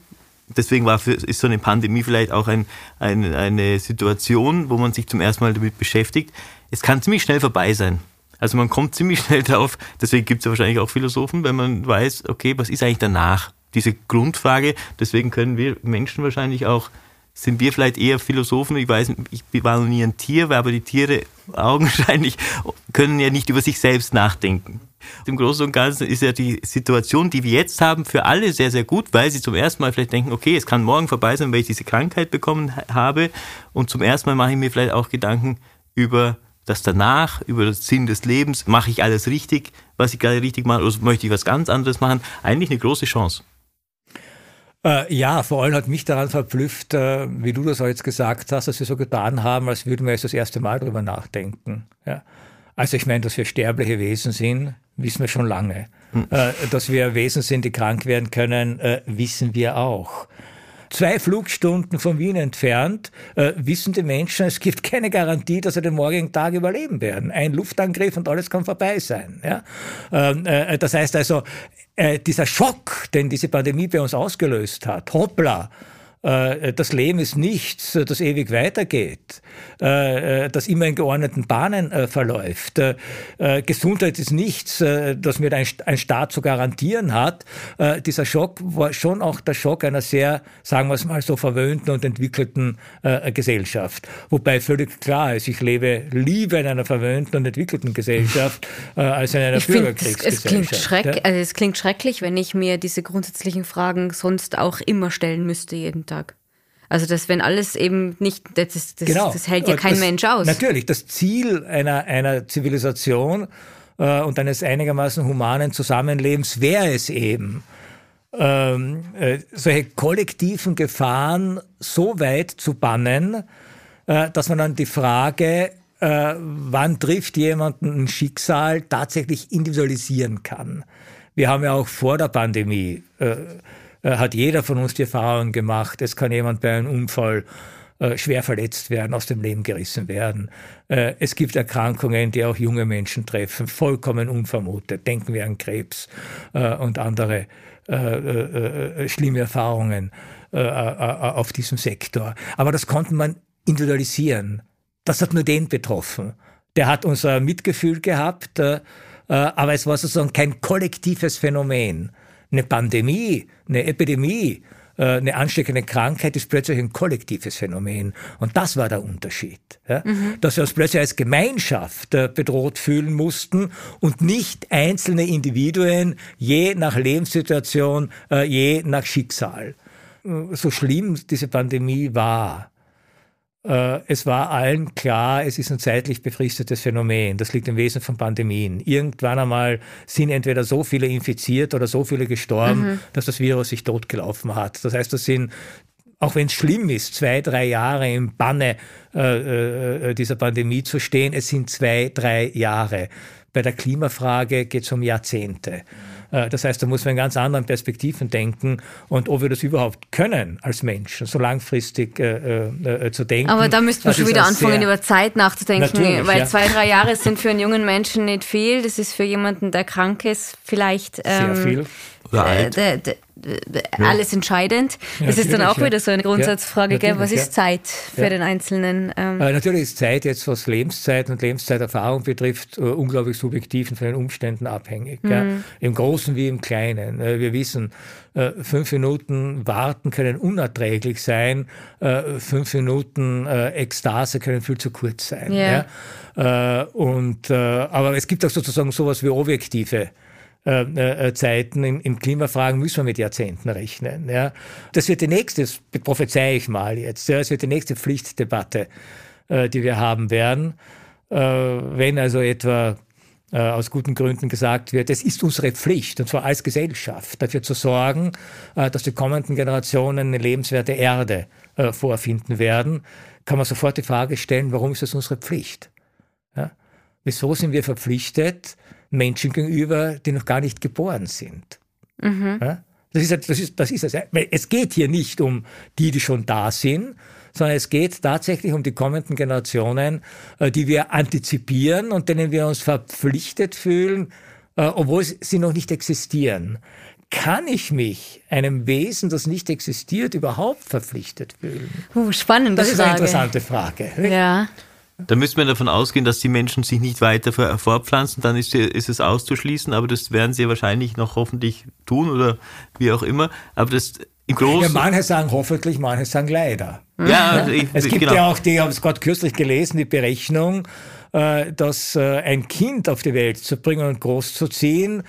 deswegen war für, ist so eine Pandemie vielleicht auch ein, ein, eine Situation, wo man sich zum ersten Mal damit beschäftigt, es kann ziemlich schnell vorbei sein. Also man kommt ziemlich schnell drauf, deswegen gibt es ja wahrscheinlich auch Philosophen, wenn man weiß, okay, was ist eigentlich danach? Diese Grundfrage. Deswegen können wir Menschen wahrscheinlich auch, sind wir vielleicht eher Philosophen. Ich weiß, ich war noch nie ein Tier, aber die Tiere augenscheinlich können ja nicht über sich selbst nachdenken. Im Großen und Ganzen ist ja die Situation, die wir jetzt haben, für alle sehr, sehr gut, weil sie zum ersten Mal vielleicht denken, okay, es kann morgen vorbei sein, weil ich diese Krankheit bekommen habe. Und zum ersten Mal mache ich mir vielleicht auch Gedanken über das danach, über den Sinn des Lebens. Mache ich alles richtig, was ich gerade richtig mache, oder möchte ich was ganz anderes machen? Eigentlich eine große Chance. Äh, ja, vor allem hat mich daran verblüfft, äh, wie du das auch jetzt gesagt hast, dass wir so getan haben, als würden wir jetzt das erste Mal darüber nachdenken. Ja. Also ich meine, dass wir sterbliche Wesen sind, wissen wir schon lange. Hm. Äh, dass wir Wesen sind, die krank werden können, äh, wissen wir auch. Zwei Flugstunden von Wien entfernt äh, wissen die Menschen, es gibt keine Garantie, dass sie den morgigen Tag überleben werden. Ein Luftangriff und alles kann vorbei sein. Ja? Ähm, äh, das heißt also, äh, dieser Schock, den diese Pandemie bei uns ausgelöst hat, hoppla, das Leben ist nichts, das ewig weitergeht, äh, das immer in geordneten Bahnen verläuft. Gesundheit ist nichts, das mir ein Staat zu garantieren hat. Dieser Schock war schon auch der Schock einer sehr, sagen wir es mal so, verwöhnten und entwickelten Gesellschaft. Wobei völlig klar ist, ich lebe lieber in einer verwöhnten und entwickelten Gesellschaft als in einer ich Bürgerkriegsgesellschaft. Es klingt, schreck, also es klingt schrecklich, wenn ich mir diese grundsätzlichen Fragen sonst auch immer stellen müsste jeden Tag. Alltag. Also dass wenn alles eben nicht, das, das, genau. das hält ja kein das, Mensch aus. Natürlich, das Ziel einer, einer Zivilisation äh, und eines einigermaßen humanen Zusammenlebens wäre es eben, ähm, äh, solche kollektiven Gefahren so weit zu bannen, äh, dass man dann die Frage, äh, wann trifft jemanden ein Schicksal, tatsächlich individualisieren kann. Wir haben ja auch vor der Pandemie äh, hat jeder von uns die Erfahrung gemacht, es kann jemand bei einem Unfall äh, schwer verletzt werden, aus dem Leben gerissen werden. Äh, es gibt Erkrankungen, die auch junge Menschen treffen, vollkommen unvermutet. Denken wir an Krebs und andere schlimme Erfahrungen auf diesem Sektor. Aber das konnte man individualisieren. Das hat nur den betroffen. Der hat unser Mitgefühl gehabt, aber es war sozusagen kein kollektives Phänomen eine Pandemie, eine Epidemie, äh, eine ansteckende Krankheit ist plötzlich ein kollektives Phänomen. Und das war der Unterschied. Ja? Mhm. Dass wir uns plötzlich als Gemeinschaft äh, bedroht fühlen mussten und nicht einzelne Individuen je nach Lebenssituation, äh, je nach Schicksal. So schlimm diese Pandemie war, es war allen klar, es ist ein zeitlich befristetes Phänomen. Das liegt im Wesen von Pandemien. Irgendwann einmal sind entweder so viele infiziert oder so viele gestorben, mhm. dass das Virus sich totgelaufen hat. Das heißt, das sind auch wenn es schlimm ist, zwei, drei Jahre im Banne äh, äh, dieser Pandemie zu stehen, es sind zwei, drei Jahre. Bei der Klimafrage geht es um Jahrzehnte. Äh, das heißt, da muss man in ganz anderen Perspektiven denken und ob wir das überhaupt können als Menschen, so langfristig äh, äh, zu denken. Aber da müssten wir schon wieder anfangen, über Zeit nachzudenken, weil ja. zwei, drei Jahre sind für einen jungen Menschen nicht viel. Das ist für jemanden, der krank ist, vielleicht ähm, sehr viel. Oder alt. alles entscheidend. Ja, das ist dann auch natürlich, wieder so eine Grundsatzfrage, Ja, gell? was ist Zeit für Ja. den Einzelnen? Ähm, Äh, natürlich ist Zeit jetzt, was Lebenszeit und Lebenszeiterfahrung betrifft, äh, unglaublich subjektiv und von den Umständen abhängig. Ja? Im Großen wie im Kleinen. Äh, wir wissen, äh, fünf Minuten Warten können unerträglich sein, äh, fünf Minuten äh, Ekstase können viel zu kurz sein. Ja. Ja? Äh, und, äh, aber es gibt auch sozusagen sowas wie objektive äh, äh, Zeiten. In, Klimafragen müssen wir mit Jahrzehnten rechnen. Ja. Das wird die nächste, das prophezeie ich mal jetzt, das wird die nächste Pflichtdebatte, äh, die wir haben werden. Wenn also etwa aus guten Gründen gesagt wird, es ist unsere Pflicht, und zwar als Gesellschaft, dafür zu sorgen, dass die kommenden Generationen eine lebenswerte Erde vorfinden werden, kann man sofort die Frage stellen, warum ist das unsere Pflicht? Ja? Wieso sind wir verpflichtet, Menschen gegenüber, die noch gar nicht geboren sind? Ja? Das ist, das ist, das ist das. Weil Es geht hier nicht um die, die schon da sind, sondern es geht tatsächlich um die kommenden Generationen, äh, die wir antizipieren und denen wir uns verpflichtet fühlen, äh, obwohl sie noch nicht existieren. Kann ich mich einem Wesen, das nicht existiert, überhaupt verpflichtet fühlen? uh, spannende Das ist eine interessante Frage. Ja. Da müsste man davon ausgehen, dass die Menschen sich nicht weiter fortpflanzen, dann ist, ist es auszuschließen, aber das werden sie wahrscheinlich noch hoffentlich tun oder wie auch immer. Aber das im Ja, Großen. manche sagen hoffentlich, manche sagen leider. Ja, also ich, Es gibt genau. ja auch die, ich habe es gerade kürzlich gelesen, die Berechnung, äh, dass äh, ein Kind auf die Welt zu bringen und großzuziehen,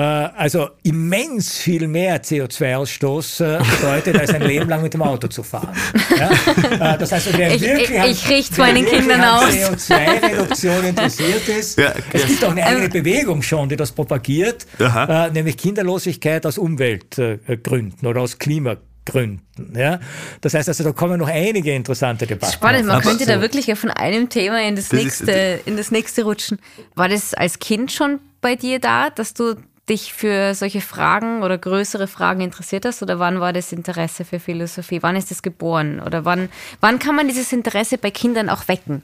also immens viel mehr CO2-Ausstoß äh, bedeutet, als ein Leben lang mit dem Auto zu fahren. Ja? Äh, das heißt, wer Ich- wirklich ich- an- ich richt's wer meinen Kindern aus. CO2-Reduktion interessiert ist. Ja, es gibt auch eine Ähm, eigene Bewegung schon, die das propagiert, Aha. äh, nämlich Kinderlosigkeit aus Umweltgründen oder aus Klimagründen. Ja? Das heißt also, da kommen noch einige interessante Debatten. Spannend, man könnte zu. da wirklich ja von einem Thema in das, Das ist- nächste, in das nächste rutschen. War das als Kind schon bei dir da, dass du dich für solche Fragen oder größere Fragen interessiert hast? Oder wann war das Interesse für Philosophie? Wann ist das geboren? Oder wann, wann kann man dieses Interesse bei Kindern auch wecken?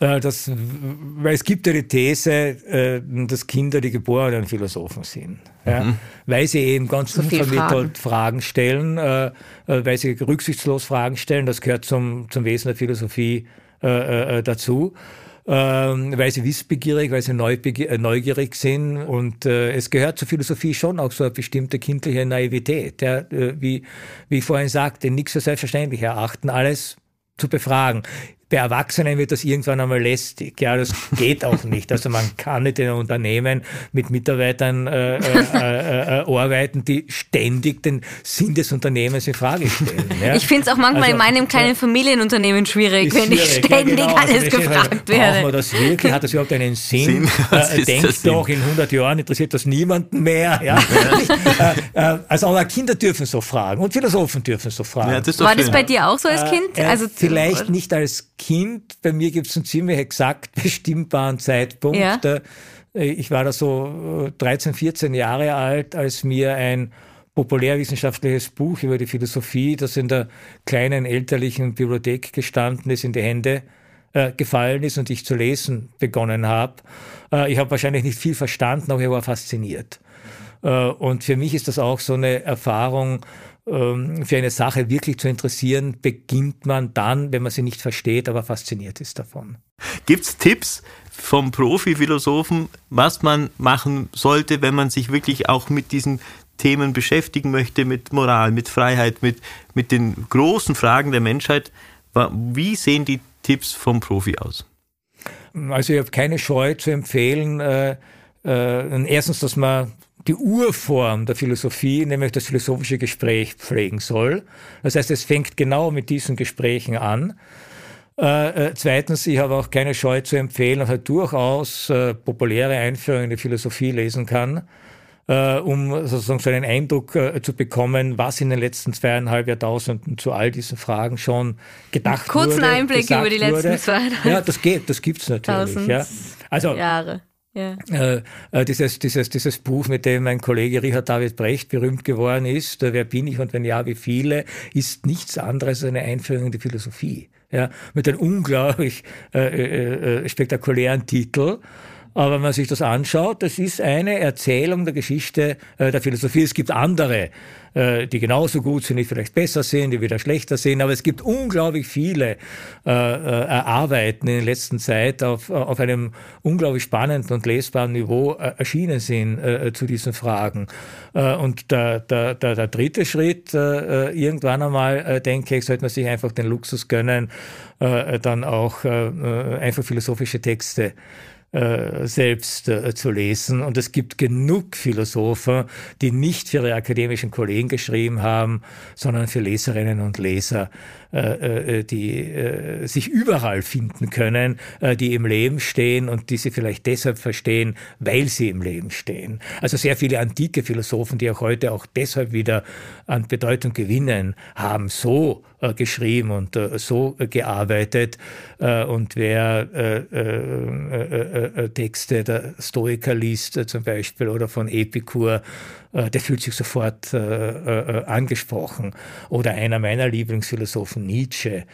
Äh, Das, weil es gibt ja die These, äh, dass Kinder die geborenen Philosophen sind. Ja? Weil sie eben ganz So unvermittelt Fragen. stellen, äh, weil sie rücksichtslos Fragen stellen. Das gehört zum, zum Wesen der Philosophie dazu. Ähm, weil sie wissbegierig, weil sie äh, neugierig sind. Und äh, es gehört zur Philosophie schon auch so eine bestimmte kindliche Naivität. Ja? Äh, wie, wie ich vorhin sagte, nichts für selbstverständlich erachten, alles zu befragen. Bei Erwachsenen wird das irgendwann einmal lästig. Ja, das geht auch nicht. Also man kann nicht in einem Unternehmen mit Mitarbeitern äh, äh, äh, äh, arbeiten, die ständig den Sinn des Unternehmens in Frage stellen. Ja? Ich finde es auch manchmal Also, in meinem kleinen Familienunternehmen schwierig, wenn ich schwierig. Ja, ständig genau. alles Also gefragt Braucht man werde. das wirklich? Hat das überhaupt einen Sinn? Sinn? Äh, ist Denk der Sinn? doch, in 100 Jahren interessiert das niemanden mehr. Ja? äh, also aber Kinder dürfen so fragen und Philosophen dürfen so fragen. Ja, das War das bei dir auch so als Kind? Äh, also vielleicht nicht als Kind. Bei mir gibt es einen ziemlich exakt bestimmbaren Zeitpunkt. Ja. Äh, Ich war da so äh, 13, 14 Jahre alt, als mir ein populärwissenschaftliches Buch über die Philosophie, das in der kleinen elterlichen Bibliothek gestanden ist, in die Hände äh, gefallen ist und ich zu lesen begonnen habe. Äh, ich habe wahrscheinlich nicht viel verstanden, aber ich war fasziniert. Äh, Und für mich ist das auch so eine Erfahrung, für eine Sache wirklich zu interessieren, beginnt man dann, wenn man sie nicht versteht, aber fasziniert ist davon. Gibt's Tipps vom Profi-Philosophen, was man machen sollte, wenn man sich wirklich auch mit diesen Themen beschäftigen möchte, mit Moral, mit Freiheit, mit, mit den großen Fragen der Menschheit? Wie sehen die Tipps vom Profi aus? Also ich habe keine Scheu zu empfehlen, äh, äh, erstens, dass man die Urform der Philosophie, nämlich das philosophische Gespräch, pflegen soll. Das heißt, es fängt genau mit diesen Gesprächen an. Äh, äh, zweitens, ich habe auch keine Scheu zu empfehlen, dass er durchaus äh, populäre Einführungen in die Philosophie lesen kann, äh, um sozusagen so einen Eindruck zu bekommen, was in den letzten zweieinhalb Jahrtausenden zu all diesen Fragen schon gedacht Kurzen wurde. Einblick gesagt über die letzten zweieinhalb Ja, das geht, das gibt's natürlich. Ja. Also Jahre. Ja. äh, äh, dieses, dieses, dieses Buch, mit dem mein Kollege Richard David Brecht berühmt geworden ist, äh, Wer bin ich und wenn ja, wie viele, ist nichts anderes als eine Einführung in die Philosophie. Ja, mit einem unglaublich äh, äh, äh, spektakulären Titel. Aber wenn man sich das anschaut, das ist eine Erzählung der Geschichte äh, der Philosophie. Es gibt andere, äh, die genauso gut sind, die vielleicht besser sind, die wieder schlechter sind. Aber es gibt unglaublich viele äh, äh, Arbeiten in der letzten Zeit auf, auf einem unglaublich spannenden und lesbaren Niveau äh, erschienen sind äh, zu diesen Fragen. Äh, und der, der, der, der dritte Schritt, äh, irgendwann einmal, äh, denke ich, sollte man sich einfach den Luxus gönnen, äh, dann auch äh, einfach philosophische Texte äh, selbst äh, zu lesen. Und es gibt genug Philosophen, die nicht für ihre akademischen Kollegen geschrieben haben, sondern für Leserinnen und Leser, äh, äh die äh, sich überall finden können, äh, die im Leben stehen und die sie vielleicht deshalb verstehen, weil sie im Leben stehen. Also sehr viele antike Philosophen, die auch heute auch deshalb wieder an Bedeutung gewinnen, haben so äh, geschrieben und äh, so äh, gearbeitet. und wer Texte der Stoiker liest zum Beispiel oder von Epikur, der fühlt sich sofort angesprochen. Oder einer meiner Lieblingsphilosophen, Nietzsche,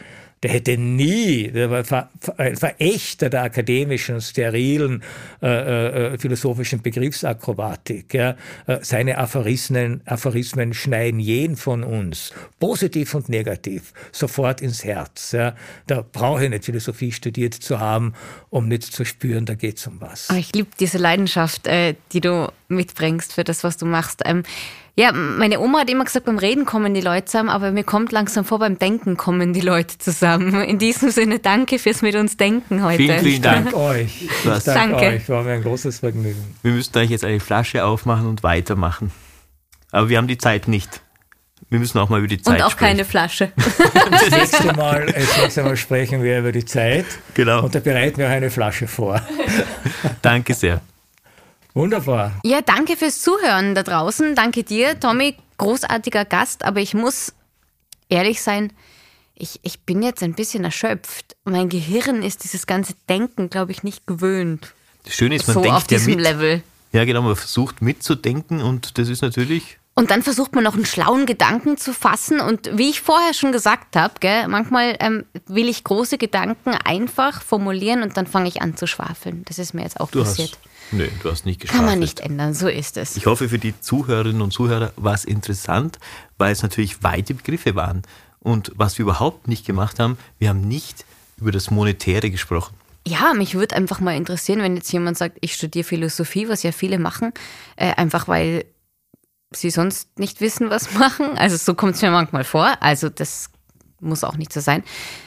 der hätte nie, der war ein Verächter der akademischen, sterilen äh, äh, philosophischen Begriffsakrobatik. Ja. Äh, seine Aphorismen, Aphorismen schneiden jeden von uns, positiv und negativ, sofort ins Herz. Ja. Da brauche ich nicht Philosophie studiert zu haben, um nicht zu spüren, da geht es um was. Oh, ich liebe diese Leidenschaft, äh, die du mitbringst für das, was du machst. Ähm, ja, meine Oma hat immer gesagt, beim Reden kommen die Leute zusammen, aber mir kommt langsam vor, beim Denken kommen die Leute zusammen. In diesem Sinne, danke fürs mit uns Denken heute. Vielen, vielen Dank. euch. Ich danke danke euch. War mir ein großes Vergnügen. Wir müssten euch jetzt eine Flasche aufmachen und weitermachen. Aber wir haben die Zeit nicht. Wir müssen auch mal über die Zeit sprechen. Und auch sprechen. keine Flasche. Das nächste, Mal, das nächste Mal sprechen wir über die Zeit. Genau. Und da bereiten wir auch eine Flasche vor. Danke sehr. Wunderbar. Ja, danke fürs Zuhören da draußen. Danke dir, Tommy. Großartiger Gast, aber ich muss ehrlich sein, ich, ich bin jetzt ein bisschen erschöpft. Mein Gehirn ist dieses ganze Denken, glaube ich, nicht gewöhnt. Das Schöne ist, man so denkt auf diesem ja mit. Level. Ja, genau, man versucht mitzudenken und das ist natürlich. Und dann versucht man noch einen schlauen Gedanken zu fassen. Und wie ich vorher schon gesagt habe, manchmal ähm, will ich große Gedanken einfach formulieren und dann fange ich an zu schwafeln. Das ist mir jetzt auch Du passiert. hast. Nö, du hast nicht geschafft. Kann man nicht ändern, so ist es. Ich hoffe, für die Zuhörerinnen und Zuhörer war es interessant, weil es natürlich weite Begriffe waren. Und was wir überhaupt nicht gemacht haben, wir haben nicht über das Monetäre gesprochen. Ja, mich würde einfach mal interessieren, wenn jetzt jemand sagt, ich studiere Philosophie, was ja viele machen, äh, einfach weil sie sonst nicht wissen, was machen. Also so kommt es mir manchmal vor. Also das muss auch nicht so sein.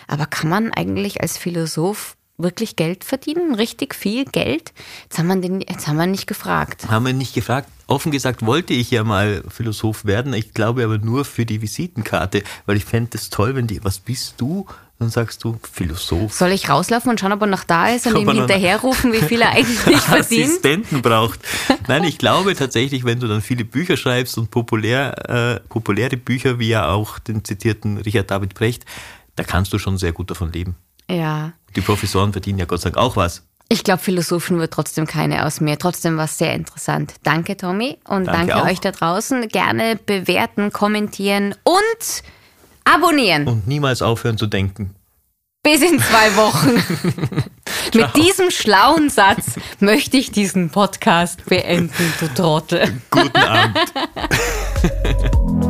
Aber kann man eigentlich als Philosoph wirklich Geld verdienen? Richtig viel Geld? Jetzt haben wir, den, jetzt haben wir nicht gefragt. Haben wir nicht gefragt. Offen gesagt wollte ich ja mal Philosoph werden. Ich glaube aber nur für die Visitenkarte, weil ich fände es toll, wenn die, was bist du? Dann sagst du Philosoph. Soll ich rauslaufen und schauen, ob er noch da ist und ihm er hinterherrufen, wie viel er eigentlich verdient? Assistenten braucht. Nein, ich glaube tatsächlich, wenn du dann viele Bücher schreibst und populär, äh, populäre Bücher, wie ja auch den zitierten Richard David Brecht, da kannst du schon sehr gut davon leben. Ja. Die Professoren verdienen ja Gott sei Dank auch was. Ich glaube, Philosophen wird trotzdem keine aus mir. Trotzdem war es sehr interessant. Danke, Tommy. Und Danke danke, euch da draußen. Gerne bewerten, kommentieren und abonnieren. Und niemals aufhören zu denken. Bis in zwei Wochen. Mit diesem schlauen Satz möchte ich diesen Podcast beenden, du Trottel. Guten Abend.